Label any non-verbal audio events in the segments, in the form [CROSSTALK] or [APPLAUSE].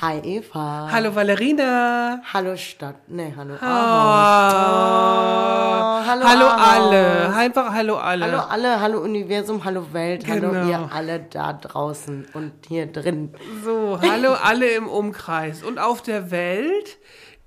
Hi Eva. Hallo Valerina. Hallo Stadt. Nee, hallo Oh. Aarhus. hallo hallo Aarhus. alle. Einfach hallo alle. Hallo alle, hallo Universum, hallo Welt, Genau. hallo ihr alle da draußen und hier drin. So, hallo alle im Umkreis und auf der Welt,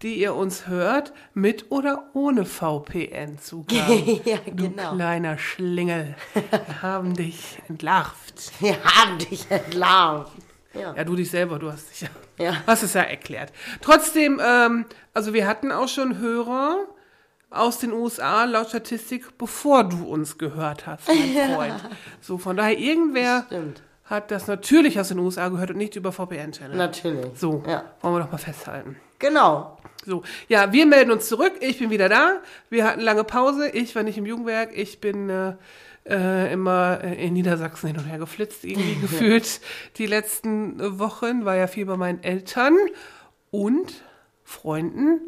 die ihr uns hört, mit oder ohne VPN-Zugang. [LAUGHS] ja, Du genau. kleiner Schlingel. Wir haben dich entlarvt. Wir haben dich entlarvt. Ja. Ja, du dich selber, du hast dich ja, [LAUGHS] Ja. hast es ja erklärt. Trotzdem, ähm, also wir hatten auch schon Hörer aus den USA laut Statistik, bevor du uns gehört hast, mein [LAUGHS] Freund. So, von daher, irgendwer Stimmt. hat das natürlich aus den USA gehört und nicht über VPN-Channel. Natürlich. So, Ja. wollen wir doch mal festhalten. Genau. So, ja, wir melden uns zurück. Ich bin wieder da. Wir hatten lange Pause. Ich war nicht im Jugendwerk. Ich bin äh, äh, immer äh, in Niedersachsen hin und her geflitzt, irgendwie [LAUGHS] gefühlt. Die letzten Wochen war ja viel bei meinen Eltern und Freunden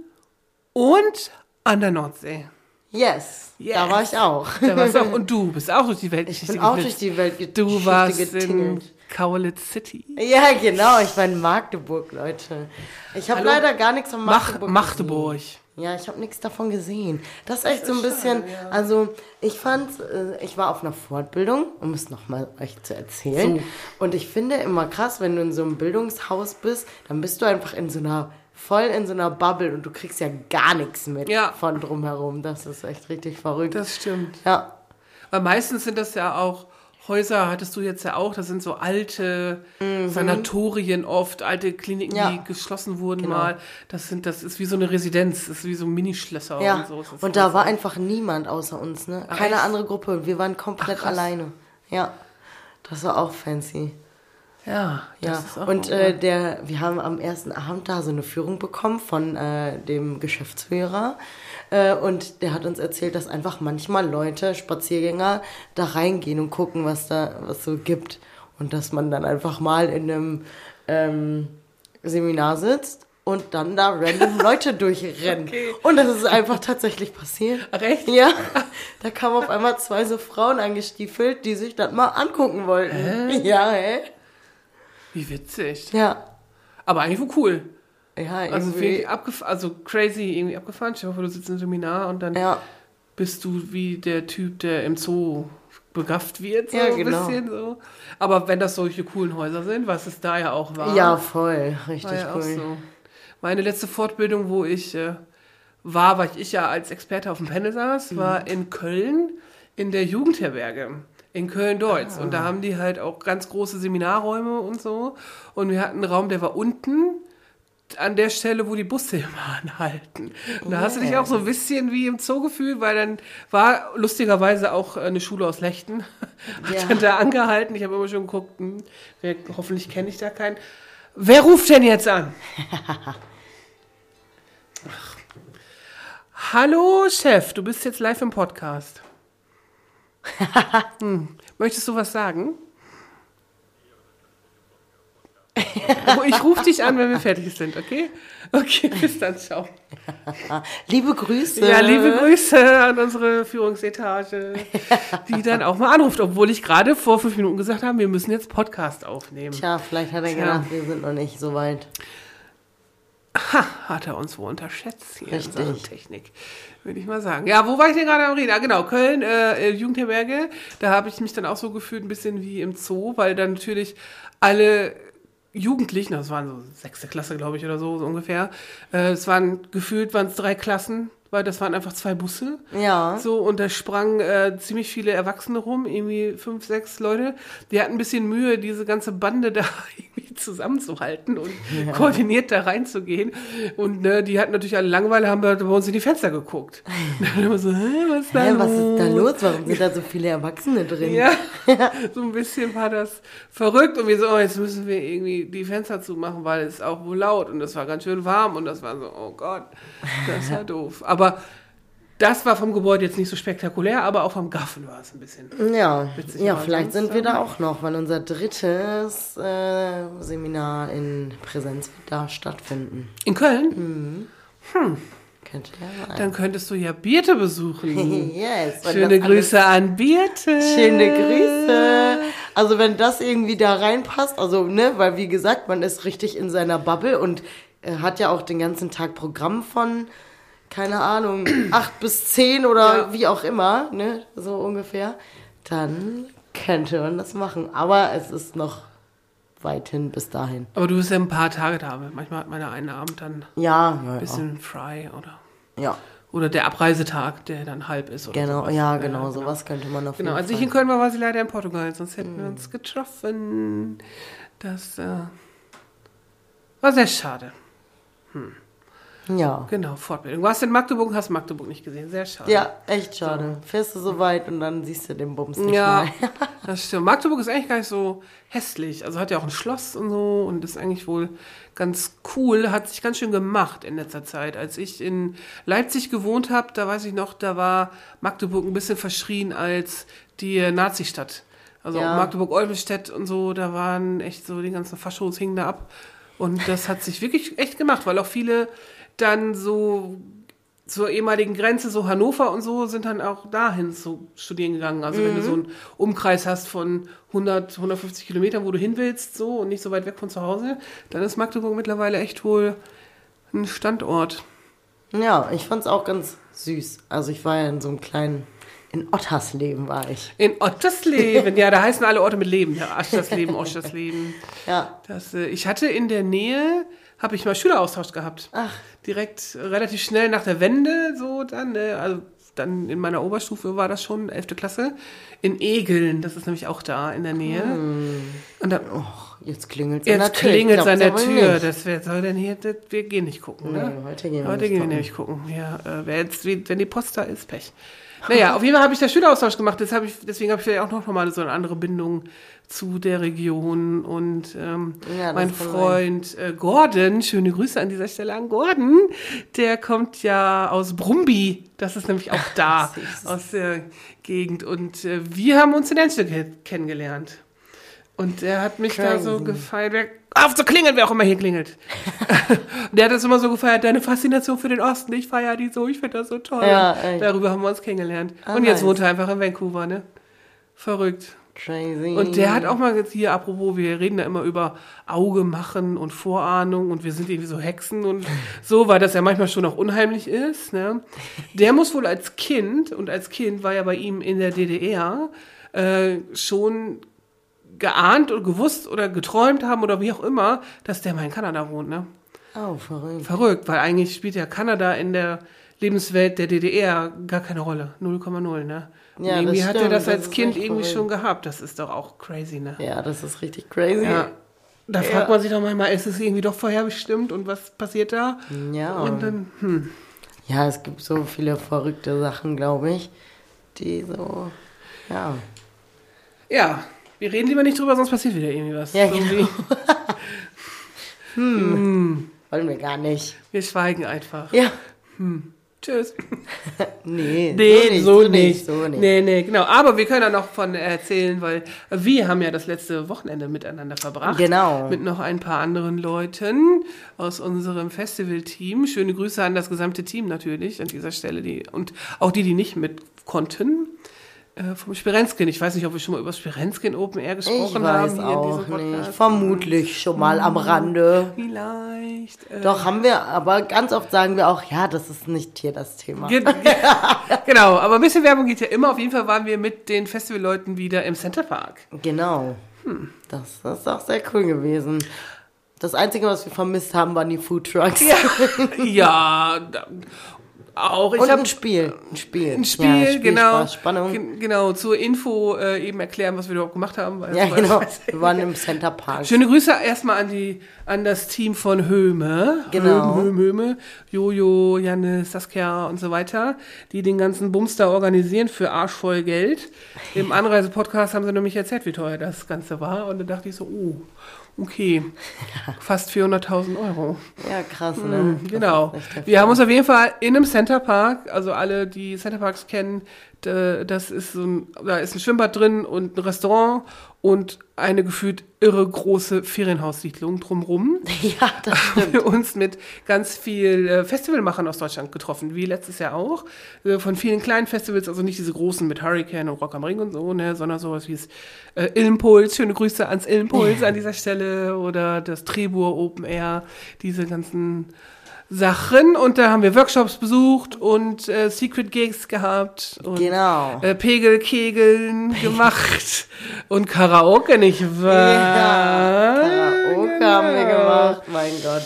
und an der Nordsee. Yes. Yes. Da war ich auch. Da warst auch, und du [LAUGHS] bist auch durch die Welt Ich bin auch durch die Welt Du warst in getingelt. Kaulitz City. Ja, genau. Ich war in Magdeburg, Leute. Ich habe leider gar nichts von Mach, Magdeburg Magdeburg. gesehen. Ja, ich habe nichts davon gesehen. Das ist echt so ein bisschen, also ich fand, äh, ich war auf einer Fortbildung, um es nochmal euch zu erzählen. So. Und ich finde immer krass, wenn du in so einem Bildungshaus bist, dann bist du einfach in so einer, voll in so einer Bubble und du kriegst ja gar nichts mit Ja. von drumherum. Das ist echt richtig verrückt. Das stimmt. ja. Weil meistens sind das ja auch Häuser, hattest du jetzt ja auch, das sind so alte Sanatorien oft, alte Kliniken, Mhm. Ja. die geschlossen wurden Genau. mal. Das sind, das ist wie so eine Residenz, das ist wie so Minischlösser Ja, und so. und da Ganze. war einfach niemand außer uns, ne? Ach, Keine echt? andere Gruppe. Wir waren komplett Ach, alleine. Ja, das war auch fancy. Ja, das Ja, ist auch und äh, der, wir haben am ersten Abend da so eine Führung bekommen von äh, dem Geschäftsführer. Äh, und der hat uns erzählt, dass einfach manchmal Leute, Spaziergänger, da reingehen und gucken, was da was so gibt. Und dass man dann einfach mal in einem ähm, Seminar sitzt und dann da random [LAUGHS] Leute durchrennen. Okay. Und das ist einfach tatsächlich passiert. Ach, echt? Ja, [LAUGHS] da kamen auf einmal zwei so Frauen angestiefelt, die sich das mal angucken wollten. Ja, hä? Wie witzig. Ja. Aber eigentlich wohl cool. Ja, Also, irgendwie. wirklich abgef also crazy irgendwie abgefahren. Dir vor, du sitzt im Seminar und dann ja, bist du wie der Typ, der im Zoo begafft wird, so Ja, ein genau. bisschen so. Aber wenn das solche coolen Häuser sind, was es da ja auch war. ja, voll. Richtig War ja cool. so. Meine letzte Fortbildung, wo ich äh, war, weil ich ja als Experte auf dem Panel saß, Mhm. war in Köln in der Jugendherberge. In Köln-Deutz. Und da Ah. haben die halt auch ganz große Seminarräume und so. Und wir hatten einen Raum, der war unten an der Stelle, wo die Busse immer [LAUGHS] anhalten. Und da hast du dich auch so ein bisschen wie im Zoo gefühlt, weil dann war lustigerweise auch eine Schule aus Lechten. [LAUGHS] Hat Ja. dann da angehalten. Ich habe immer schon geguckt, hm, wer, hoffentlich kenne ich da keinen. Wer ruft denn jetzt an? [LAUGHS] Ach. Hallo Chef, du bist jetzt live im Podcast. hm. Möchtest du was sagen? Ich rufe dich an, wenn wir fertig sind, okay? Okay, bis dann, ciao. Liebe Grüße. Ja, liebe Grüße an unsere Führungsetage, die dann auch mal anruft, obwohl ich gerade vor fünf Minuten gesagt habe, wir müssen jetzt Podcast aufnehmen. Tja, vielleicht hat er Tja. gedacht, wir sind noch nicht so weit. Ha, hat er uns wohl unterschätzt hier Richtig. in Sachen Technik, würde ich mal sagen. Ja, wo war ich denn gerade am Reden? Ah, genau, Köln, äh, Jugendherberge. Da habe ich mich dann auch so gefühlt, ein bisschen wie im Zoo, weil dann natürlich alle Jugendlichen, das waren so sechste Klasse, glaube ich, oder so, so ungefähr. Äh, es waren gefühlt waren es drei Klassen, weil das waren einfach zwei Busse. Ja. So, und da sprangen äh, ziemlich viele Erwachsene rum, irgendwie fünf, sechs Leute. Die hatten ein bisschen Mühe, diese ganze Bande [LAUGHS] da zusammenzuhalten und [LAUGHS] koordiniert da reinzugehen. Und ne, die hatten natürlich alle Langeweile, haben bei uns in die Fenster geguckt. Und dann immer so, hä, was ist da Hä, los? was ist da los? Warum sind da so viele Erwachsene drin? Ja, [LAUGHS] [LAUGHS] so ein bisschen war das verrückt und wir so, oh, jetzt müssen wir irgendwie die Fenster zumachen, weil es auch wohl laut und es war ganz schön warm und das war so, oh Gott, das ist ja doof. Aber Das war vom Gebäude jetzt nicht so spektakulär, aber auch vom Gaffen war es ein bisschen. Ja, Witzig, ja vielleicht sind wir da auch noch, weil unser drittes äh, Seminar in Präsenz wird da stattfinden. In Köln? Könnte ja sein. Dann könntest du ja Birte besuchen. [LAUGHS] yes. Schöne Grüße an Birte. Schöne Grüße. Also wenn das irgendwie da reinpasst, also ne, weil wie gesagt, man ist richtig in seiner Bubble und äh, hat ja auch den ganzen Tag Programm von, keine Ahnung, [CLEARS THROAT] acht bis zehn oder Ja. wie auch immer, ne, so ungefähr. Dann könnte man das machen. Aber es ist noch weit hin bis dahin. Aber du bist ja ein paar Tage da. Manchmal hat man ja einen Abend dann ein Ja, ja, ja. bisschen frei oder, ja. oder der Abreisetag, der dann halb ist. Genau, sowas. ja, genau, sowas könnte man auf Genau, jeden als ich Fall. in Köln war, war sie leider in Portugal, sonst hätten Mhm. wir uns getroffen. Das äh, war sehr schade. Ja. Genau, Fortbildung. Du warst in Magdeburg und hast Magdeburg nicht gesehen. Sehr schade. Ja, echt schade. Fährst du so weit und dann siehst du den Bums nicht Ja, mal. [LAUGHS] das stimmt. Magdeburg ist eigentlich gar nicht so hässlich. Also hat ja auch ein Schloss und so und ist eigentlich wohl ganz cool. Hat sich ganz schön gemacht in letzter Zeit. Als ich in Leipzig gewohnt habe, da weiß ich noch, da war Magdeburg ein bisschen verschrien als die Nazi-Stadt. Also Ja. auch Magdeburg-Olbestedt und so, da waren echt so die ganzen Faschos hingen da ab. Und das hat sich wirklich echt gemacht, weil auch viele dann so zur ehemaligen Grenze, so Hannover und so, sind dann auch dahin zu studieren gegangen. Also wenn du so einen Umkreis hast von 100, 150 Kilometern, wo du hin willst, so und nicht so weit weg von zu Hause, dann ist Magdeburg mittlerweile echt wohl ein Standort. Ja, ich fand's auch ganz süß. Also ich war ja in so einem kleinen, in Ottersleben war ich. In Ottersleben, [LAUGHS] ja, da heißen alle Orte mit Leben. Ja, Aschersleben, Oschersleben. Ja. Das, äh, ich hatte in der Nähe, habe ich mal Schüleraustausch gehabt. Ach. Direkt äh, relativ schnell nach der Wende, so dann, ne, also dann in meiner Oberstufe war das schon, 11. Klasse, in Egeln, das ist nämlich auch da in der Nähe. Und dann, oh, Jetzt der jetzt klingelt es an der Tür. nicht. Das wär, soll denn hier, das, wir gehen nicht gucken, ne? Heute gehen wir Heute nicht gehen wir gucken. nämlich gucken. Ja, äh, jetzt, wenn die Post da ist, Pech. Naja, auf jeden Fall habe ich da Schüleraustausch gemacht. Das hab ich, deswegen habe ich vielleicht auch noch mal so eine andere Bindung zu der Region. Und ähm, Ja, mein Freund äh, Gordon, schöne Grüße an dieser Stelle an Gordon, der kommt ja aus Brumby. Das ist nämlich auch da, aus der Gegend. Und äh, wir haben uns in Enschede ke kennengelernt. Und der hat mich da so Crazy. gefeiert. Wer, auf zu klingeln, wer auch immer hier klingelt. [LAUGHS] der hat das immer so gefeiert, deine Faszination für den Osten. Ich feiere die so, ich finde das so toll. Ja. Darüber haben wir uns kennengelernt. Ah, und jetzt nice. wohnt er einfach in Vancouver, ne? Verrückt. Crazy. Und der hat auch mal jetzt hier, apropos, wir reden da immer über Auge machen und Vorahnung und wir sind irgendwie so Hexen und [LAUGHS] so, weil das ja manchmal schon auch unheimlich ist. Ne? Der muss wohl als Kind, und als Kind war ja bei ihm in der DDR, äh, schon geahnt und gewusst oder geträumt haben oder wie auch immer, dass der mal in Kanada wohnt. Ne? Oh, verrückt. Verrückt, weil eigentlich spielt ja Kanada in der Lebenswelt der DDR gar keine Rolle. 0,0, ne? Und Ja, das irgendwie hat er das das als Kind irgendwie verrückt. schon gehabt. Das ist doch auch crazy, ne? Ja, das ist richtig crazy. Ja. Da Ja. fragt man sich doch manchmal, ist es irgendwie doch vorherbestimmt und was passiert da? Ja. Und dann, hm. Ja, es gibt so viele verrückte Sachen, glaube ich, die so, ja. Ja, wir reden lieber nicht drüber, sonst passiert wieder irgendwie was. Ja, Irgendwie. [LAUGHS] Wollen wir gar nicht. Wir schweigen einfach. Ja. Tschüss. Nee, [LAUGHS] Nee, so, nicht. So nicht. Nee, nee, genau. Aber wir können da noch von erzählen, weil wir haben ja das letzte Wochenende miteinander verbracht. Genau. Mit noch ein paar anderen Leuten aus unserem Festivalteam. Schöne Grüße an das gesamte Team natürlich an dieser Stelle. Die, und auch die, die nicht mit konnten. Äh, vom Spirenskin. Ich weiß nicht, ob wir schon mal über Spirenskin Open Air Ich gesprochen weiß haben. auch nicht. Vermutlich schon mal am Rande. Vielleicht. Äh, Doch, haben wir, aber ganz oft sagen wir auch, ja, das ist nicht hier das Thema. [LAUGHS] Ge- genau, aber ein bisschen Werbung geht ja immer. Auf jeden Fall waren wir mit den Festivalleuten wieder im Center Park. Genau. Hm. Das, das ist auch sehr cool gewesen. Das Einzige, was wir vermisst haben, waren die Food Trucks. [LAUGHS] ja, da, auch. Ich Und habe ein Spiel. Ein Spiel. ein Spiel, ja, Spiel, genau. Spaß, Spannung. Gen- Genau, zur Info äh, eben erklären, was wir überhaupt gemacht haben. ja, genau. Wir waren [LAUGHS] im Center Park. Schöne Grüße erstmal an die an das Team von Höme. Genau. Höme, Höme, Höme. Jojo, Janne, Saskia und so weiter, die den ganzen Bums da organisieren für arschvoll Geld. Im Anreise-Podcast haben sie nämlich erzählt, wie teuer das Ganze war. Und da dachte ich so, oh, okay, fast 400.000 Euro. Ja, krass, ne? Das Genau. Wir haben uns auf jeden Fall in einem Center Center Park. Also alle, die Center Parks kennen, das ist so ein, da ist ein Schwimmbad drin und ein Restaurant und eine gefühlt irre große Ferienhaussiedlung drumrum. [LAUGHS] Ja, das haben [LAUGHS] wir uns mit ganz viel äh, Festivalmachern aus Deutschland getroffen, wie letztes Jahr auch. Äh, von vielen kleinen Festivals, also nicht diese großen mit Hurricane und Rock am Ring und so, ne, sondern sowas wie es äh, Ilmpuls, schöne Grüße ans Ilmpuls an dieser Stelle oder das Trebur Open Air, diese ganzen Sachen. Und da haben wir Workshops besucht und äh, Secret Gigs gehabt und Genau. äh, Pegelkegeln [LAUGHS] gemacht und Karaoke, nicht wahr? Ja, Karaoke haben wir Genau. gemacht. Mein Gott.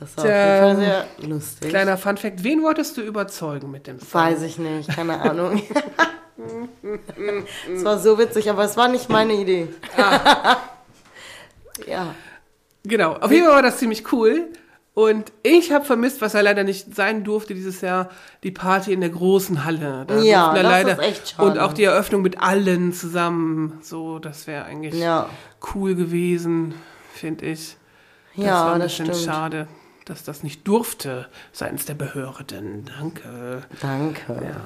Das war Tja, auf jeden Fall sehr lustig. Kleiner Funfact, wen wolltest du überzeugen mit dem Song? Weiß ich nicht, keine Ahnung. es war so witzig, aber es war nicht meine Idee. Ah. [LAUGHS] ja. Genau, auf jeden Fall war das ziemlich cool. Und ich habe vermisst, was ja leider nicht sein durfte dieses Jahr, die Party in der großen Halle. Da Ja, das ist echt schade. Und auch die Eröffnung mit allen zusammen. So, das wäre eigentlich Ja. cool gewesen, finde ich. Das war Ja, ein das bisschen stimmt. schade, dass das nicht durfte seitens der Behörden. Danke. Danke.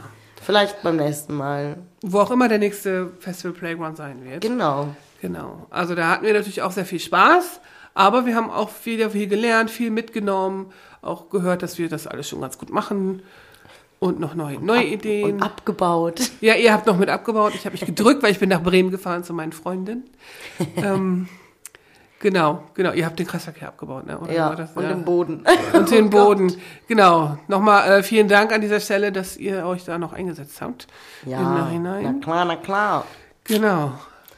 Vielleicht beim nächsten Mal. Wo auch immer der nächste Festival Playground sein wird. Genau. Genau. Also da hatten wir natürlich auch sehr viel Spaß, aber wir haben auch viel, viel gelernt, viel mitgenommen, auch gehört, dass wir das alles schon ganz gut machen und noch neue, neue Ideen. Und abgebaut. [LAUGHS] ja, ihr habt noch mit abgebaut. Ich habe mich gedrückt, weil ich bin nach Bremen gefahren zu meinen Freundinnen. [LAUGHS] ähm, genau, genau. Ihr habt den Kreisverkehr abgebaut, ne? Oder Ja, war das, und ja. den Boden. [LAUGHS] Und den Boden. Genau. Nochmal äh, vielen Dank an dieser Stelle, dass ihr euch da noch eingesetzt habt. Im Ja, Nachhinein. na klar, na klar. Genau.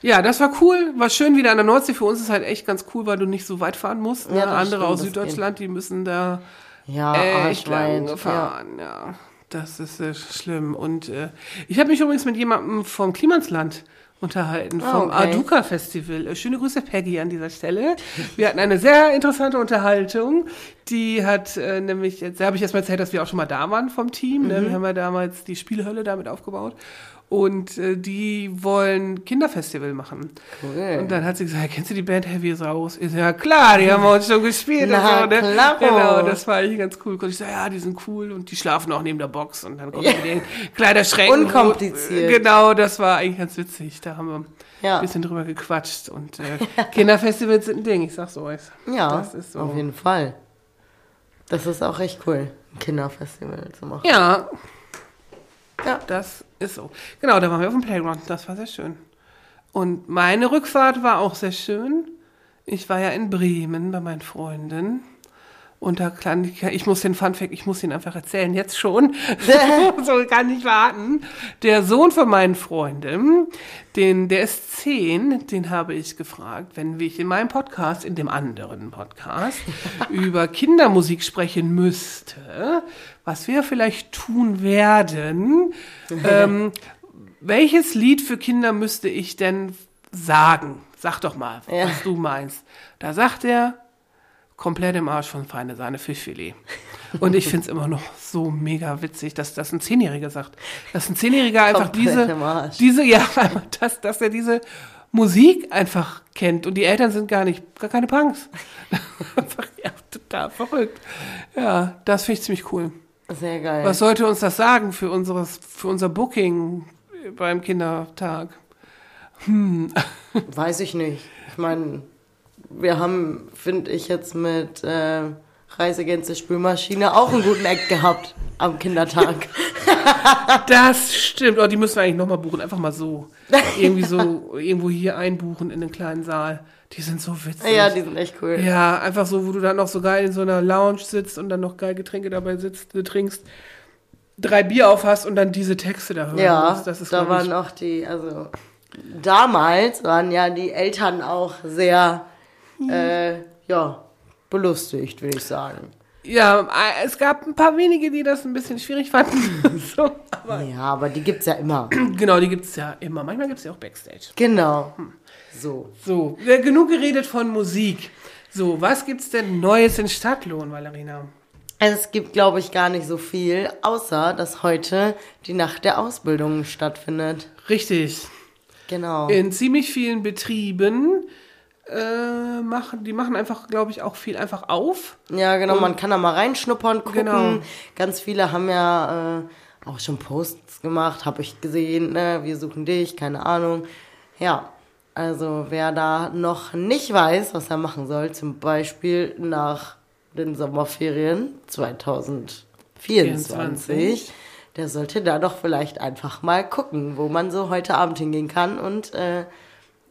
Ja, das war cool. War schön wieder an der Nordsee. Für uns ist halt echt ganz cool, weil du nicht so weit fahren musst. Ne? Ja, Andere stimmt, aus Süddeutschland, die müssen da Ja, echt lang Arschweit. Ja. fahren. Ja. das ist äh, schlimm. Und äh, ich habe mich übrigens mit jemandem vom Klimansland unterhalten, vom Ah, okay. Aduka Festival. Äh, Schöne Grüße, Peggy, an dieser Stelle. Wir hatten eine sehr interessante Unterhaltung. Die hat äh, nämlich, jetzt da habe ich erst mal erzählt, dass wir auch schon mal da waren vom Team. Ne? Mhm. Wir haben ja damals die Spielhölle damit aufgebaut. Und äh, die wollen Kinderfestival machen. Cool. Und dann hat sie gesagt, kennst du die Band Heavy Raus? Ich so, ja klar, die haben wir uns schon gespielt. Na, so, ne? Genau, das war eigentlich ganz cool. Und ich so, ja, die sind cool und die schlafen auch neben der Box und dann kommt ja. den Kleiderschränken. Unkompliziert. Genau, das war eigentlich ganz witzig. Da haben wir Ja. ein bisschen drüber gequatscht. Und äh, Kinderfestivals sind ein Ding, ich sag's euch. Ja, Das ist so. auf jeden Fall. Das ist auch echt cool, ein Kinderfestival zu machen. Ja, Ja. das ist so. Genau, da waren wir auf dem Playground. Das war sehr schön. Und meine Rückfahrt war auch sehr schön. Ich war ja in Bremen bei meinen Freunden. Und da kann ich, ich muss den Funfact, ich muss ihn einfach erzählen, jetzt schon. [LAUGHS] [LAUGHS] so kann ich warten. Der Sohn von meinen Freunden, den, der ist zehn, den habe ich gefragt, wenn ich in meinem Podcast, in dem anderen Podcast, [LAUGHS] über Kindermusik sprechen müsste, was wir vielleicht tun werden, ähm, welches Lied für Kinder müsste ich denn sagen? Sag doch mal, Ja. was du meinst. Da sagt er, komplett im Arsch von feine Sahne Fischfilet. Und ich finde es immer noch so mega witzig, dass das ein Zehnjähriger sagt. Dass ein Zehnjähriger einfach diese, diese, ja, [LAUGHS] einfach das, dass er diese Musik einfach kennt und die Eltern sind gar nicht, gar keine Punks. [LAUGHS] einfach, ja, total verrückt. Ja, das finde ich ziemlich cool. Sehr geil. Was sollte uns das sagen für unseres, für unser Booking beim Kindertag? [LAUGHS] Weiß ich nicht. Ich meine, wir haben, finde ich, jetzt mit äh, Reisegänse Spülmaschine auch einen guten Act gehabt am Kindertag. [LAUGHS] Das stimmt. Oh, die müssen wir eigentlich nochmal buchen. Einfach mal so. Irgendwie so, irgendwo hier einbuchen in den kleinen Saal. Die sind so witzig. ja, die sind echt cool. Ja, einfach so, wo du dann noch so geil in so einer Lounge sitzt und dann noch geil Getränke dabei sitzt, äh, trinkst, drei Bier auf hast und dann diese Texte da hörst. Ja, das ist, da waren auch die, also damals waren ja die Eltern auch sehr, äh, ja, belustigt, würde ich sagen. Ja, äh, es gab ein paar wenige, die das ein bisschen schwierig fanden. [LAUGHS] so, aber Ja, aber die gibt's ja immer. [CLEARS THROAT] genau, die gibt's ja immer. Manchmal gibt's ja auch Backstage. Genau. So. So, äh, genug geredet von Musik. So, was gibt's denn Neues in Stadtlohn, Valerina? Es gibt, glaube ich, gar nicht so viel, außer dass heute die Nacht der Ausbildung stattfindet. Richtig. Genau. In ziemlich vielen Betrieben äh, machen. Die machen einfach, glaube ich, auch viel einfach auf. Ja, genau, man kann da mal reinschnuppern, gucken. Genau. Ganz viele haben ja äh, auch schon Posts gemacht, habe ich gesehen, ne? wir suchen dich, keine Ahnung. Ja, also wer da noch nicht weiß, was er machen soll, zum Beispiel nach den Sommerferien 2024, 24. der sollte da doch vielleicht einfach mal gucken, wo man so heute Abend hingehen kann und äh,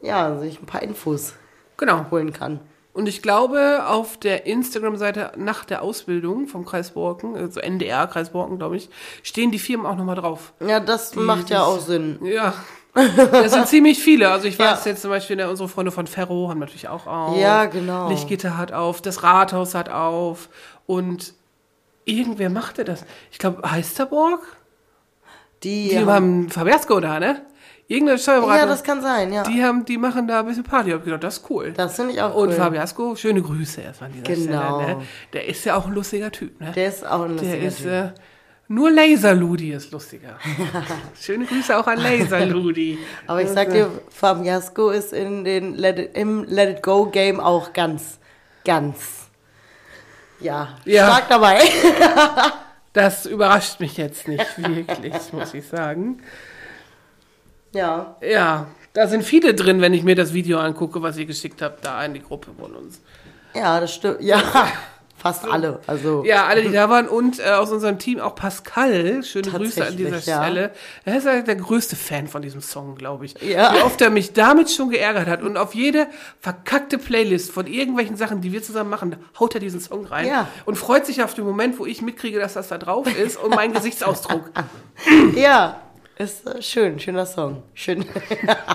ja, sich ein paar Infos Genau. holen kann. Und ich glaube, auf der Instagram-Seite nach der Ausbildung vom Kreis Borken, also NDR Kreis Borken, glaube ich, stehen die Firmen auch nochmal drauf. Ja, das macht ja die- auch Sinn. Ja. [LAUGHS] Das sind ziemlich viele. Also ich Ja. weiß jetzt zum Beispiel, ne, unsere Freunde von Ferro haben natürlich auch auf. Ja, genau. Lichtgitter hat auf, das Rathaus hat auf. Und irgendwer machte das. Ich glaube, Heisterborg? Die, Die haben, Fabersko da, ne? Irgendeine Steuerberater. ja, das kann sein, ja. die, haben, die machen da ein bisschen Party. Ich gedacht, das ist cool. Das finde ich auch Und cool. Fabiasco, schöne Grüße erstmal an dieser Genau. Stelle. Ne? Der ist ja auch ein lustiger Typ, ne? Der ist auch ein Der lustiger ist, Typ. äh, nur Laserludi ist lustiger. [LAUGHS] Schöne Grüße auch an Laserludi. [LAUGHS] Aber ich sag dir, Fabiasco ist in den Let it, im Let It Go Game auch ganz, ganz, ja, Ja. stark dabei. [LAUGHS] Das überrascht mich jetzt nicht wirklich, muss ich sagen. Ja. Ja, da sind viele drin, wenn ich mir das Video angucke, was ihr geschickt habt, da in die Gruppe von uns. Ja, das stimmt. Ja, [LAUGHS] fast alle. Also, Ja, alle, die da waren und äh, aus unserem Team auch Pascal. Schöne Grüße an dieser ja. Stelle. Er ist ja der größte Fan von diesem Song, glaube ich. Ja. Wie oft er mich damit schon geärgert hat. Und auf jede verkackte Playlist von irgendwelchen Sachen, die wir zusammen machen, haut er diesen Song rein. Ja. Und freut sich auf den Moment, wo ich mitkriege, dass das da drauf ist und mein [LAUGHS] Gesichtsausdruck. ja, ist äh, schön, schöner Song. Schön.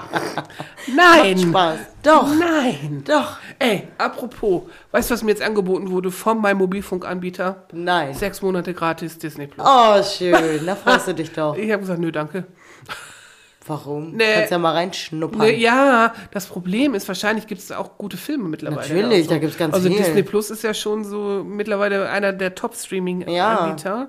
[LAUGHS] Nein! Spaß. Doch, Nein! doch. Ey, apropos, weißt du, was mir jetzt angeboten wurde von meinem Mobilfunkanbieter? Nein. Sechs Monate gratis Disney Plus. Oh, schön. Da freust du dich doch. [LAUGHS] Ich habe gesagt, nö, danke. Warum? Nee. Kannst ja mal reinschnuppern. Ne, ja, das Problem ist, wahrscheinlich gibt es auch gute Filme mittlerweile. Natürlich, Also- da gibt's ganz Also viel. Disney Plus ist ja schon so mittlerweile einer der Top-Streaming-Anbieter.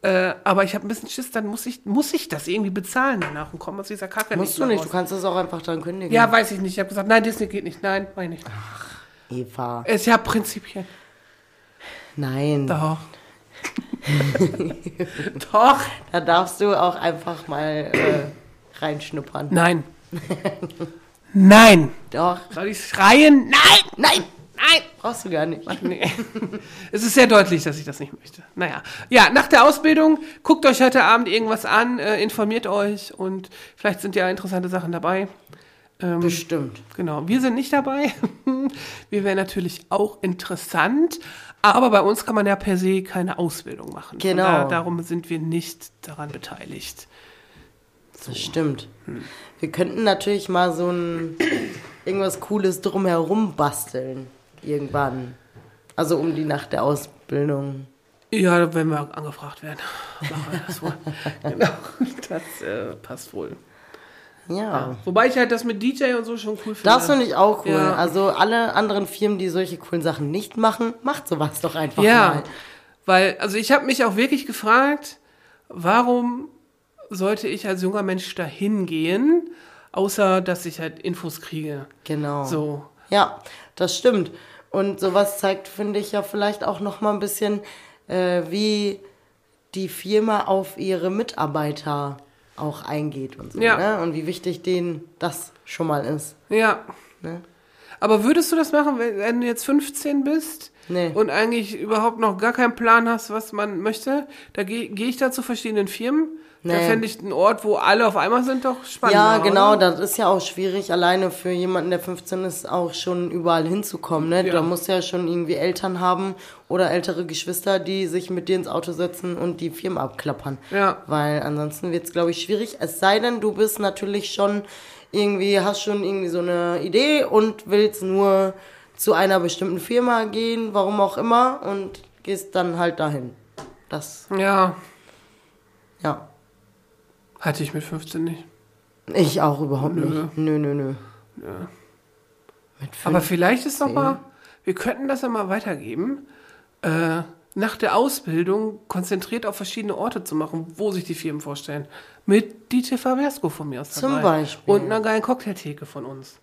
Äh, aber ich habe ein bisschen Schiss, dann muss ich, muss ich das irgendwie bezahlen danach und komme aus dieser Kacke Musst nicht du nicht, raus. du kannst das auch einfach dann kündigen. Ja, weiß ich nicht. Ich habe gesagt, nein, Disney geht nicht. Nein, meine ich nicht. Eva. Es ist ja Prinzipien. Nein. Doch. [LAUGHS] Doch. Da darfst du auch einfach mal äh, reinschnuppern. Nein. [LAUGHS] Nein. Doch. Soll ich schreien? Nein. Nein! Nein. Brauchst du gar nicht. [LAUGHS] Es ist sehr deutlich, dass ich das nicht möchte. Naja. Ja, nach der Ausbildung, guckt euch heute Abend irgendwas an, äh, informiert euch und vielleicht sind ja interessante Sachen dabei. Ähm, Bestimmt. Genau, wir sind nicht dabei. [LAUGHS] wir wären natürlich auch interessant, aber bei uns kann man ja per se keine Ausbildung machen. Genau. daher, darum sind wir nicht daran beteiligt. Das stimmt. Wir könnten natürlich mal so ein irgendwas Cooles drumherum basteln. Irgendwann. Also um die Nacht der Ausbildung. Ja, wenn wir angefragt werden, machen wir das wohl. [LAUGHS] genau, das äh, passt wohl. Ja. Wobei ich halt das mit DJ und so schon cool finde. Das finde ich auch cool. Ja. Also alle anderen Firmen, die solche coolen Sachen nicht machen, macht sowas doch einfach Ja, mal. weil, also ich habe mich auch wirklich gefragt, warum sollte ich als junger Mensch dahin gehen, außer dass ich halt Infos kriege. Genau. So. Ja, das stimmt. Und sowas zeigt, finde ich, ja vielleicht auch noch mal ein bisschen, äh, wie die Firma auf ihre Mitarbeiter auch eingeht und so. Ja. Ne? Und wie wichtig denen das schon mal ist. Ja. Ne? Aber würdest du das machen, wenn, du jetzt 15 bist Nee. und eigentlich überhaupt noch gar keinen Plan hast, was man möchte? Da gehe geh ich da zu verschiedenen Firmen. Da Nee. fände ich einen Ort, wo alle auf einmal sind, doch spannend. ja, genau, Oder? das ist ja auch schwierig, alleine für jemanden, der 15 ist, auch schon überall hinzukommen. Ne? Ja. Da musst du ja schon irgendwie Eltern haben oder ältere Geschwister, die sich mit dir ins Auto setzen und die Firma abklappern. Ja. Weil ansonsten wird es, glaube ich, schwierig. Es sei denn, du bist natürlich schon irgendwie, hast schon irgendwie so eine Idee und willst nur zu einer bestimmten Firma gehen, warum auch immer, und gehst dann halt dahin. Das, Ja, ja. Hatte ich mit 15 nicht. Ich auch überhaupt Nö. nicht. Nö, nö, nö. Mit Aber vielleicht ist doch mal, wir könnten das ja mal weitergeben, äh, nach der Ausbildung konzentriert auf verschiedene Orte zu machen, wo sich die Firmen vorstellen. Mit DJ Faversco von mir aus Zum dabei. Beispiel. Und einer geilen Cocktailtheke von uns.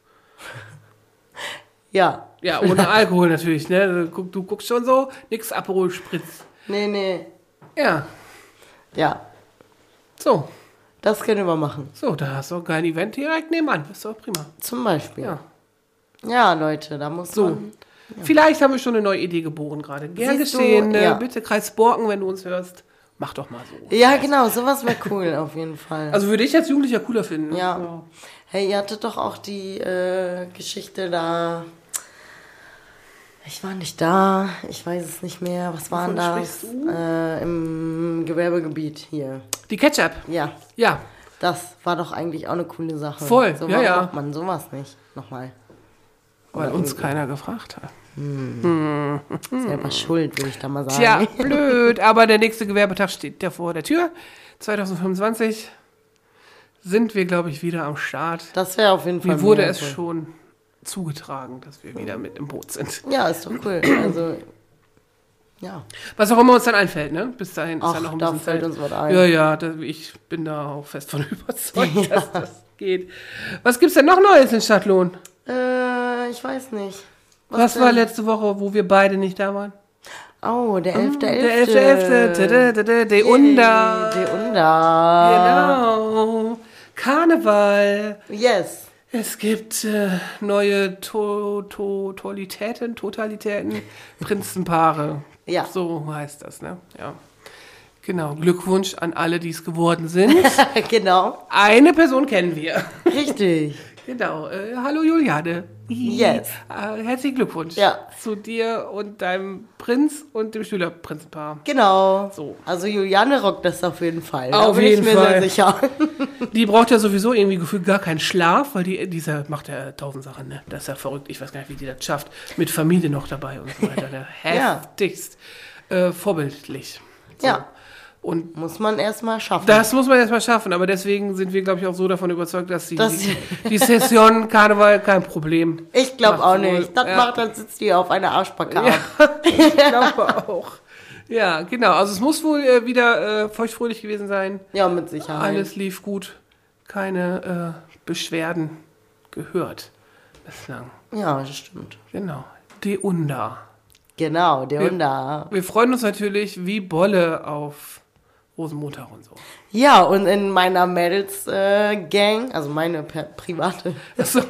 Ja. Ja, ohne Alkohol natürlich, ne? Du, du guckst schon so, nix Aperol Spritz. Nee, nee. Ja, Ja. so. Das können wir machen. So, da hast du auch kein Event direkt nebenan. Das ist doch prima. Zum Beispiel. Ja. Ja, Leute, da muss So. man. Vielleicht haben wir schon eine neue Idee geboren gerade. Gern Siehst geschehen. ne? ja. Bitte Kreis Borken, wenn du uns hörst. Mach doch mal so. Ja, genau, sowas wäre cool auf jeden Fall. Also würde ich als Jugendlicher cooler finden. Ja. Hey, ihr hattet doch auch die äh, Geschichte da. Ich war nicht da, ich weiß es nicht mehr. Was waren das? du? Äh, Im Gewerbegebiet hier. Die Ketchup. Ja, Ja. das war doch eigentlich auch eine coole Sache. Voll, so, ja, ja. macht man sowas nicht? Nochmal. Weil Oder uns irgendwie. keiner gefragt hat. Selber schuld, würde ich da mal sagen. Tja, [LAUGHS] blöd. Aber der nächste Gewerbetag steht ja vor der Tür. 2025 sind wir, glaube ich, wieder am Start. Das wäre auf jeden Fall. Mir wurde es schon zugetragen, dass wir wieder mit im Boot sind. Ja, ist doch cool. Also, ja. Was auch immer uns dann einfällt, ne? Bis dahin ist Ach, ja noch ein da bisschen fällt Zeit. uns was ein. Ja, ja, da, ich bin da auch fest von [LAUGHS] überzeugt, dass das geht. Was gibt's denn noch Neues in Stadtlohn? Äh, ich weiß nicht. Was, war denn? letzte Woche, wo wir beide nicht da waren? Oh, der 11.11. Der 11.11. De Unda. De Unda. Genau. Karneval. Yes. Es gibt äh, neue to to Totalitäten, Totalitäten, [LAUGHS] Prinzenpaare. Ja. So heißt das, ne? Ja. Genau. Glückwunsch an alle, die es geworden sind. [LAUGHS] genau. Eine Person kennen wir. Richtig. Genau. Äh, hallo Juliane. Yes. Äh, herzlichen Glückwunsch Ja. zu dir und deinem Prinz und dem Schülerprinzenpaar. Genau. So. Also Juliane rockt das auf jeden Fall. da Auf bin jeden ich mir Fall. sehr sicher. [LAUGHS] Die braucht ja sowieso irgendwie gefühlt gar keinen Schlaf, weil die, dieser macht ja tausend Sachen, ne? Das ist ja verrückt. Ich weiß gar nicht, wie die das schafft. Mit Familie noch dabei und so weiter. [LAUGHS] Ne? Ja. Heftigst. Äh, vorbildlich. So. Ja. Und Muss man erstmal schaffen. das muss man erstmal schaffen, aber deswegen sind wir, glaube ich, auch so davon überzeugt, dass die, Das- die, die Session [LAUGHS] Karneval kein Problem. ich glaube auch nicht. Das Ja. macht, dann sitzt die auf einer Arschbacke ab. [LAUGHS] Ich glaube auch. Ja, genau. Also es muss wohl äh, wieder äh, feuchtfröhlich gewesen sein. Ja, mit Sicherheit. Alles lief gut. Keine äh, Beschwerden gehört bislang. Ja, das stimmt. Genau. Deunda. Genau, der Wir- Unda. Wir freuen uns natürlich wie Bolle auf Rosenmontag und so. Ja, und in meiner Mädels-Gang, also meine private, Achso.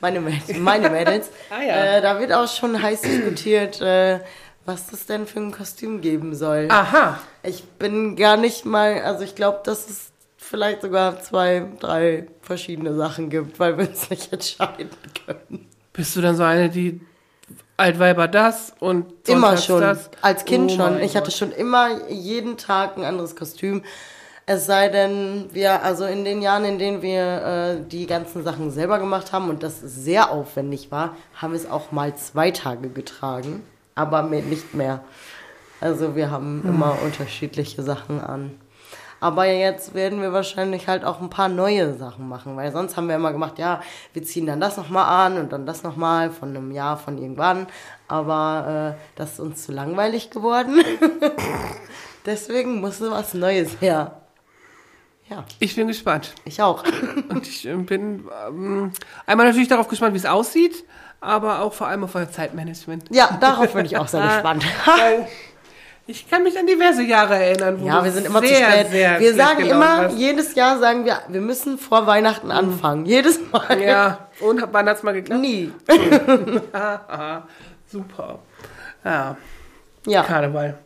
meine Mädels, meine Mädels [LAUGHS] Ah, ja. äh, da wird auch schon heiß diskutiert, äh, was das denn für ein Kostüm geben soll. Aha. Ich bin gar nicht mal, also ich glaube, dass es vielleicht sogar zwei, drei verschiedene Sachen gibt, weil wir uns nicht entscheiden können. Bist du dann so eine, die Altweiber das und Immer schon. das? Als Kind Oh schon. Ich hatte schon immer jeden Tag ein anderes Kostüm. Es sei denn, wir, also in den Jahren, in denen wir äh, die ganzen Sachen selber gemacht haben und das sehr aufwendig war, haben wir es auch mal zwei Tage getragen, aber mehr, nicht mehr. Also wir haben Hm. immer unterschiedliche Sachen an. Aber jetzt werden wir wahrscheinlich halt auch ein paar neue Sachen machen, weil sonst haben wir immer gemacht, ja, wir ziehen dann das nochmal an und dann das nochmal von einem Jahr von irgendwann. Aber äh, das ist uns zu langweilig geworden. [LAUGHS] Deswegen musste was Neues her. Ja, Ich bin gespannt. ich auch. [LAUGHS] Und ich äh, bin ähm, einmal natürlich darauf gespannt, wie es aussieht, aber auch vor allem auf euer Zeitmanagement. Ja, darauf bin ich auch sehr [LAUGHS] gespannt. Ich kann mich an diverse Jahre erinnern, wo Ja, wir sind immer sehr, zu spät. Sehr Wir sagen immer, hast. jedes Jahr sagen wir, wir müssen vor Weihnachten anfangen. Jedes Mal. Ja, und wann hat's mal geklappt? Nie. [LAUGHS] Aha, super. Ja, Ja. Karneval.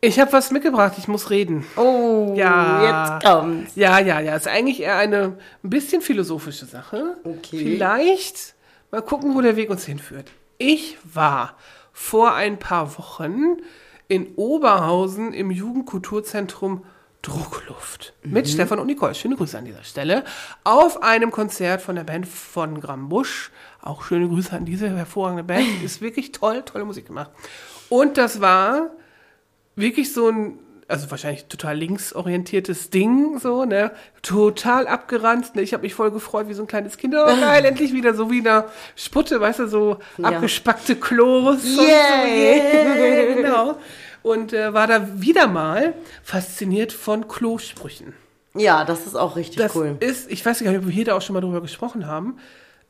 Ich habe was mitgebracht, ich muss reden. Oh, Ja. jetzt kommt's. Ja, ja, ja, ist eigentlich eher eine ein bisschen philosophische Sache. Okay. Vielleicht mal gucken, wo der Weg uns hinführt. Ich war vor ein paar Wochen in Oberhausen im Jugendkulturzentrum Druckluft mit Stefan und Nicole. Schöne Grüße an dieser Stelle. Auf einem Konzert von der Band von Grambusch. Auch schöne Grüße an diese hervorragende Band. Ist wirklich toll, tolle Musik gemacht. Und das war wirklich so ein, also wahrscheinlich total linksorientiertes Ding, so, ne? Total abgeranzt. Ne? Ich habe mich voll gefreut, wie so ein kleines Kind. Oh, geil, [LAUGHS] endlich wieder so wie in einer Sputte, weißt du, so Ja. abgespackte Klos. und so. Yeah, [LAUGHS] genau. Und äh, war da wieder mal fasziniert von Klosprüchen. Ja, das ist auch richtig Das cool. ist, ich weiß nicht, ob wir hier da auch schon mal drüber gesprochen haben.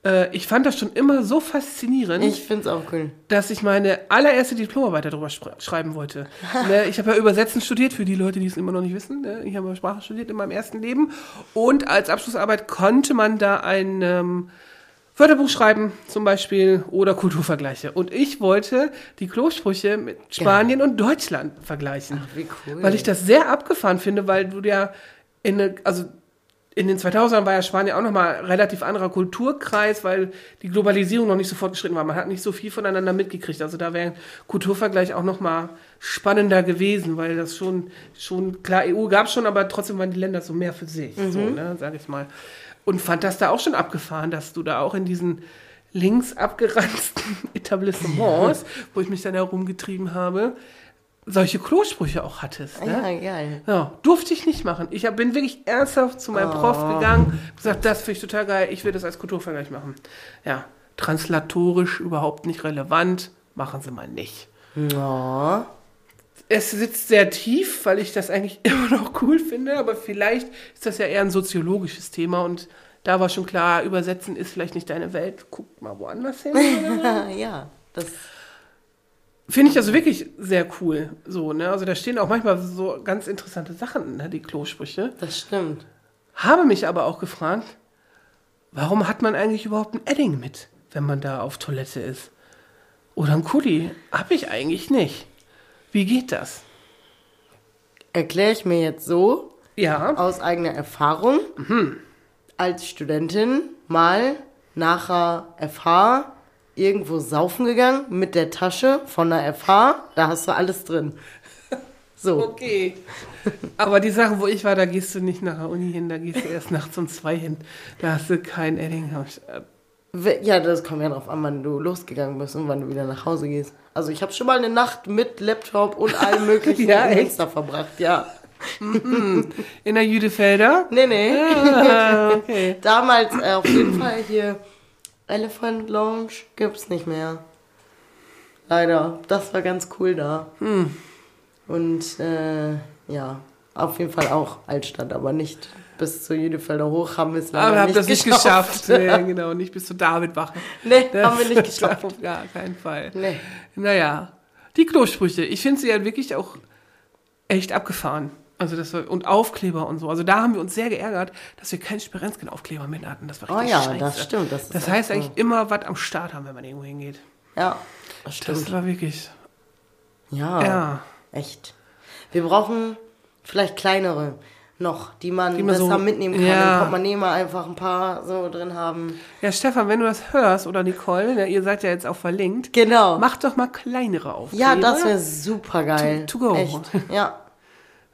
Äh, ich fand das schon immer so faszinierend, Ich find's auch cool. dass ich meine allererste Diplomarbeit darüber schreiben wollte. [LAUGHS] ne, ich habe ja Übersetzen studiert, für die Leute, die es immer noch nicht wissen. Ne? Ich habe Sprache studiert in meinem ersten Leben. Und als Abschlussarbeit konnte man da ein ähm, Wörterbuch schreiben, zum Beispiel, oder Kulturvergleiche. Und ich wollte die Klosprüche mit Spanien und Deutschland vergleichen. Ach, wie cool. Weil ich das sehr abgefahren finde, weil du ja in eine, also in den 2000ern war ja Spanien auch nochmal relativ anderer Kulturkreis, weil die Globalisierung noch nicht so fortgeschritten war. Man hat nicht so viel voneinander mitgekriegt. Also da wäre ein Kulturvergleich auch nochmal spannender gewesen, weil das schon, schon klar, EU gab es schon, aber trotzdem waren die Länder so mehr für sich, so, ne, sag ich mal. Und fand das da auch schon abgefahren, dass du da auch in diesen links abgeranzten [LAUGHS] Etablissements, wo ich mich dann herumgetrieben habe, solche Klosprüche auch hattest. Ne? Ja, geil. Ja, durfte ich nicht machen. Ich hab, bin wirklich ernsthaft zu meinem Prof gegangen, gesagt, das finde ich total geil, ich will das als Kulturvergleich machen. Ja, translatorisch überhaupt nicht relevant, machen Sie mal nicht. Ja. Es sitzt sehr tief, weil ich das eigentlich [LAUGHS] immer noch cool finde, aber vielleicht ist das ja eher ein soziologisches Thema und da war schon klar, übersetzen ist vielleicht nicht deine Welt, guck mal woanders hin. [LAUGHS] ja, das. Finde ich also wirklich sehr cool. So, ne? Also da stehen auch manchmal so ganz interessante Sachen, ne? die Klosprüche. Das stimmt. Habe mich aber auch gefragt, warum hat man eigentlich überhaupt ein Edding mit, wenn man da auf Toilette ist? Oder ein Kuli? Hab ich eigentlich nicht. Wie geht das? Erkläre ich mir jetzt so Ja, aus eigener Erfahrung als Studentin mal nachher FH irgendwo saufen gegangen mit der Tasche von der FH. Da hast du alles drin. [LAUGHS] So. okay. Aber die Sachen, wo ich war, da gehst du nicht nach der Uni hin, da gehst du erst nachts um zwei hin. Da hast du kein Edding. Hab ich, We- Ja, das kommt ja drauf an, wann du losgegangen bist und wann du wieder nach Hause gehst. Also ich habe schon mal eine Nacht mit Laptop und allem [LAUGHS] möglichen Ja, in echt? Münster verbracht, ja. In der Jüdefelder? Nee, nee. Ah, okay. [LAUGHS] Damals äh, auf jeden Fall hier Elephant Lounge gibt's nicht mehr. Leider. Das war ganz cool da. Hm. Und äh, ja, auf jeden Fall auch Altstadt, aber nicht bis zur Jüdefelder hoch haben wir es leider Aber hab nicht das nicht geschafft. [LAUGHS] Nee, genau, nicht bis zu Davidwache. Nee, Ne? haben wir nicht [LAUGHS] geschafft. Auf gar keinen Fall. Nee. Naja, die Klosprüche. Ich finde sie ja wirklich auch echt abgefahren. Also das war, und Aufkleber und so. Also da haben wir uns sehr geärgert, dass wir keinen Sperenzken-Aufkleber mit hatten. Das war Oh richtig ja, scheiße. das stimmt. Das, Das heißt so. eigentlich immer was am Start haben, wenn man irgendwo hingeht. Ja, das Das stimmt. war wirklich, Ja, ja. echt. Wir brauchen vielleicht kleinere noch, die man Die man besser so- mitnehmen kann. ja. Im Portemonnaie mal einfach ein paar so drin haben. Ja, Stefan, wenn du das hörst, oder Nicole, ne, ihr seid ja jetzt auch verlinkt, Genau. macht doch mal kleinere Aufkleber. ja, das wäre super geil. To- to go. Echt. Ja. [LAUGHS]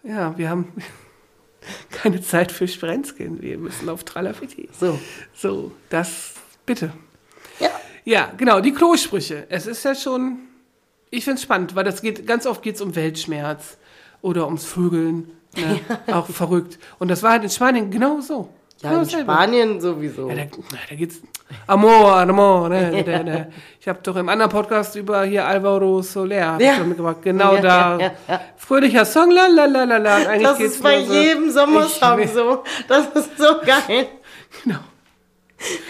Ja, wir haben [LAUGHS] keine Zeit für Sprenzken. Wir müssen auf Tralafiti. So. So, das bitte. Ja. Ja, genau, die Klosprüche. Es ist ja schon, ich finde es spannend, weil das geht, ganz oft geht es um Weltschmerz oder ums Vögeln. Ne? Auch verrückt. Und das war halt in Spanien genau so. Ja, genau in dasselbe. Spanien sowieso. Ja, da, da geht's. Amor, amor, ne? Der, der, ich habe doch im anderen Podcast über hier Alvaro Soler Ja. mitgebracht. Genau Ja, da. ja, ja, ja. Fröhlicher Song, la la la la la. Eigentlich das geht's ist bei so, jedem Sommersong so. Das ist so geil. Genau.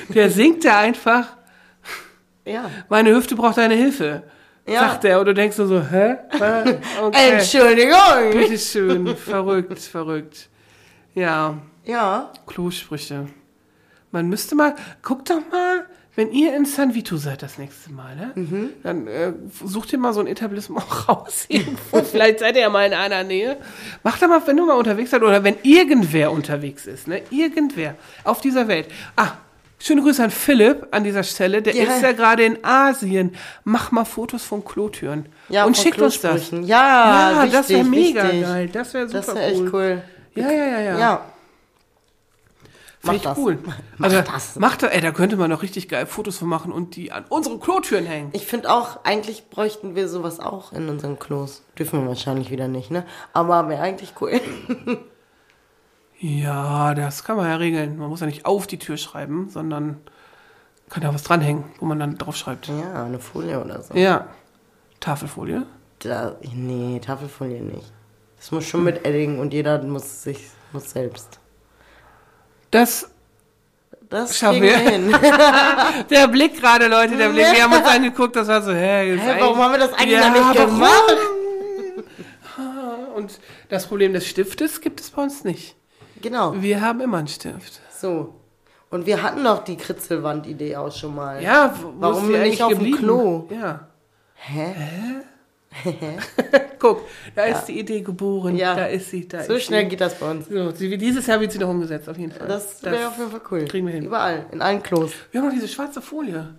Der singt da einfach, Ja. meine Hüfte braucht deine Hilfe. Ja. Sagt er. Und du denkst nur so, hä? [LAUGHS] Okay. Entschuldigung. Bitteschön. verrückt, [LAUGHS] verrückt. Ja, Ja. Klosprüche. Man müsste mal, guck doch mal, wenn ihr in San Vito seid das nächste Mal, ne? Mhm. Dann äh, sucht ihr mal so ein Etablissement [LAUGHS] raus irgendwo. Vielleicht seid ihr ja mal in einer Nähe. Macht doch mal, wenn du mal unterwegs seid oder wenn irgendwer unterwegs ist, ne? Irgendwer auf dieser Welt. Ah, schöne Grüße an Philipp an dieser Stelle. Der Ja. ist ja gerade in Asien. Mach mal Fotos von Klotüren. Ja, und schickt uns das. Ja, Ja, das wäre mega wichtig. geil. Das wäre super Das wäre echt cool. Ja, ja, ja, ja. Ja. Mach das. cool. Mach also, das. Macht da, ey, da könnte man noch richtig geil Fotos von machen und die an unsere Klotüren hängen. Ich finde auch, eigentlich bräuchten wir sowas auch in unseren Klos. Dürfen wir wahrscheinlich wieder nicht, ne? Aber wäre eigentlich cool. [LAUGHS] Ja, das kann man ja regeln. Man muss ja nicht auf die Tür schreiben, sondern kann ja was dranhängen, wo man dann drauf schreibt. ja, eine Folie oder so. Ja. Tafelfolie. Da, nee, Tafelfolie nicht. Das muss schon mit Edding und jeder muss sich muss selbst. Das Das Schaffen wir. hin. [LAUGHS] Der Blick gerade, Leute, der Blick. Wir haben uns angeguckt, das war so, hä, Hä, warum haben wir das eigentlich Ja, noch nicht gemacht? [LAUGHS] Und das Problem des Stiftes gibt es bei uns nicht. Genau. Wir haben immer einen Stift. So. Und wir hatten doch die Kritzelwand-Idee auch schon mal. Ja, Warum die nicht auf dem geblieben? Klo? Ja. Hä? [LAUGHS] Guck, da ist die Idee geboren. Ja. Da ist sie. Da So ist schnell sie. geht das bei uns. So, dieses Jahr wird sie noch umgesetzt, auf jeden Fall. Das wäre auf jeden Fall cool. kriegen wir hin. Überall, in allen Klos. Wir haben noch diese schwarze Folie.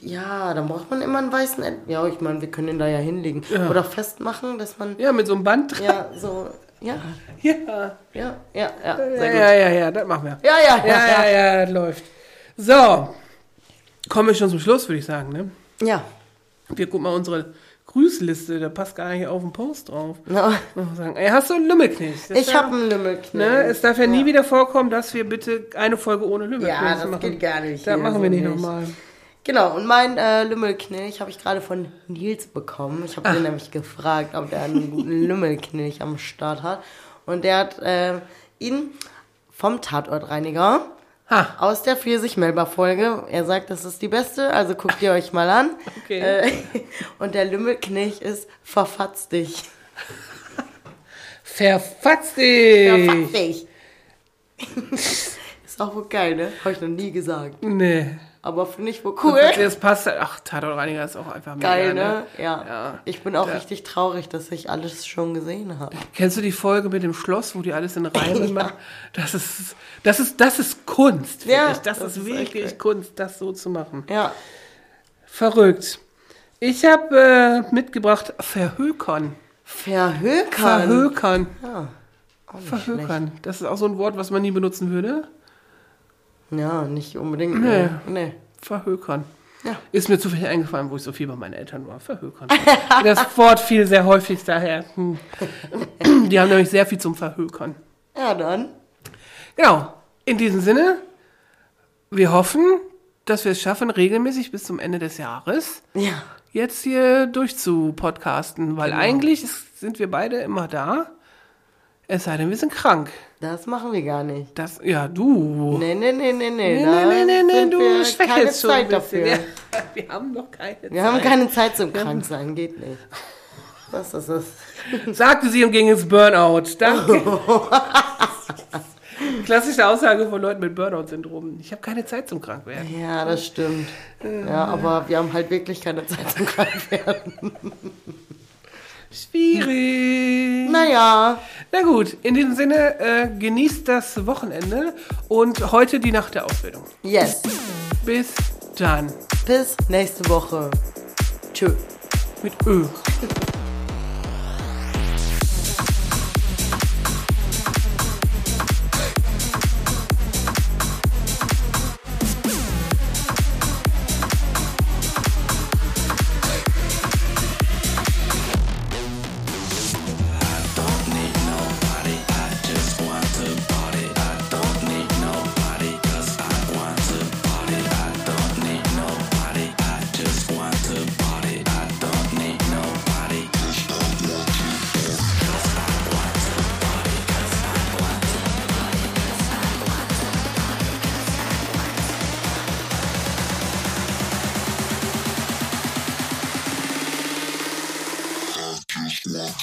Ja, dann braucht man immer einen weißen End. Ja, ich meine, wir können den da ja hinlegen. Ja. Oder festmachen, dass man. Ja, mit so einem Band dran. Ja, so. Ja, Ja. ja, ja, ja. Sehr Ja, gut. ja, ja, ja, das machen wir. Ja, ja, Ja, ja, ja, das läuft. So, kommen wir schon zum Schluss, würde ich sagen. Ne? Ja. Wir gucken mal unsere Grüßliste, da passt gar nicht auf den Post drauf. ja. Sagen. Ey, hast du einen Lümmelknecht? Das Ich ja- habe einen Lümmelknecht. Ne, es darf ja nie wieder vorkommen, dass wir bitte eine Folge ohne Lümmelknecht Ja, das machen. geht gar nicht Das machen wir nicht nicht. nochmal. Genau, und mein äh, Lümmelknilch habe ich gerade von Nils bekommen. Ich Ah. habe ihn nämlich gefragt, ob der einen guten [LAUGHS] Lümmelknilch am Start hat. Und der hat äh, ihn vom Tatortreiniger Ha, aus der Pfirsich-Melba-Folge. Er sagt, das ist die beste, also guckt ihr euch mal an. [LAUGHS] Okay. Äh, [LAUGHS] und der Lümmelknilch ist verfatz dich. verfatz dich! Verfatz dich. ist auch wohl geil, ne? Habe ich noch nie gesagt. Nee. Aber finde ich wohl cool. Das passt. halt- Ach, Tatortreiniger ist auch einfach mega, Geil, ne? Ja. Ja. Ich bin auch Ja. richtig traurig, dass ich alles schon gesehen habe. Kennst du die Folge mit dem Schloss, wo die alles in Reimen [LAUGHS] machen? Das ist, das ist, das ist Kunst. Ja, ich. das, das ist ist wirklich. Kunst, das so zu machen. Ja. Verrückt. Ich habe äh, mitgebracht Verhökern. Verhökern. Verhökern. Ja. Nicht Verhökern. Das ist auch so ein Wort, was man nie benutzen würde. Ja, nicht unbedingt. Nee. Nee. Verhökern. Ja. Ist mir zufällig eingefallen, wo ich so viel bei meinen Eltern war. Verhökern. [LAUGHS] das Wort fiel sehr häufig daher. Hm. [CLEARS THROAT] Die haben nämlich sehr viel zum Verhökern. Ja, dann. Genau. In diesem Sinne, wir hoffen, dass wir es schaffen, regelmäßig bis zum Ende des Jahres Ja. jetzt hier durchzupodcasten, weil eigentlich ist, sind wir beide immer da. Es sei denn, wir sind krank. Das machen wir gar nicht. Das, ja, du. Nee, nee, nee, nee, nee. Nee, nee, nee, nee, sind du wir keine schwächelst schon Zeit dafür. Ja, [LAUGHS] wir haben noch keine Zeit. Wir haben keine Zeit zum Kranksein, geht nicht. Was ist das? [LAUGHS] Sagte sie und ging ins Burnout. Danke. [LAUGHS] Klassische Aussage von Leuten mit Burnout-Syndrom. Ich habe keine Zeit zum Krankwerden. Ja, das stimmt. Ja, aber wir haben halt wirklich keine Zeit zum Krankwerden. Schwierig. Naja, Na gut, in diesem Sinne, äh, genießt das Wochenende und heute die Nacht der Ausbildung. yes. Bis dann. Bis nächste Woche. Tschö. Mit Ö.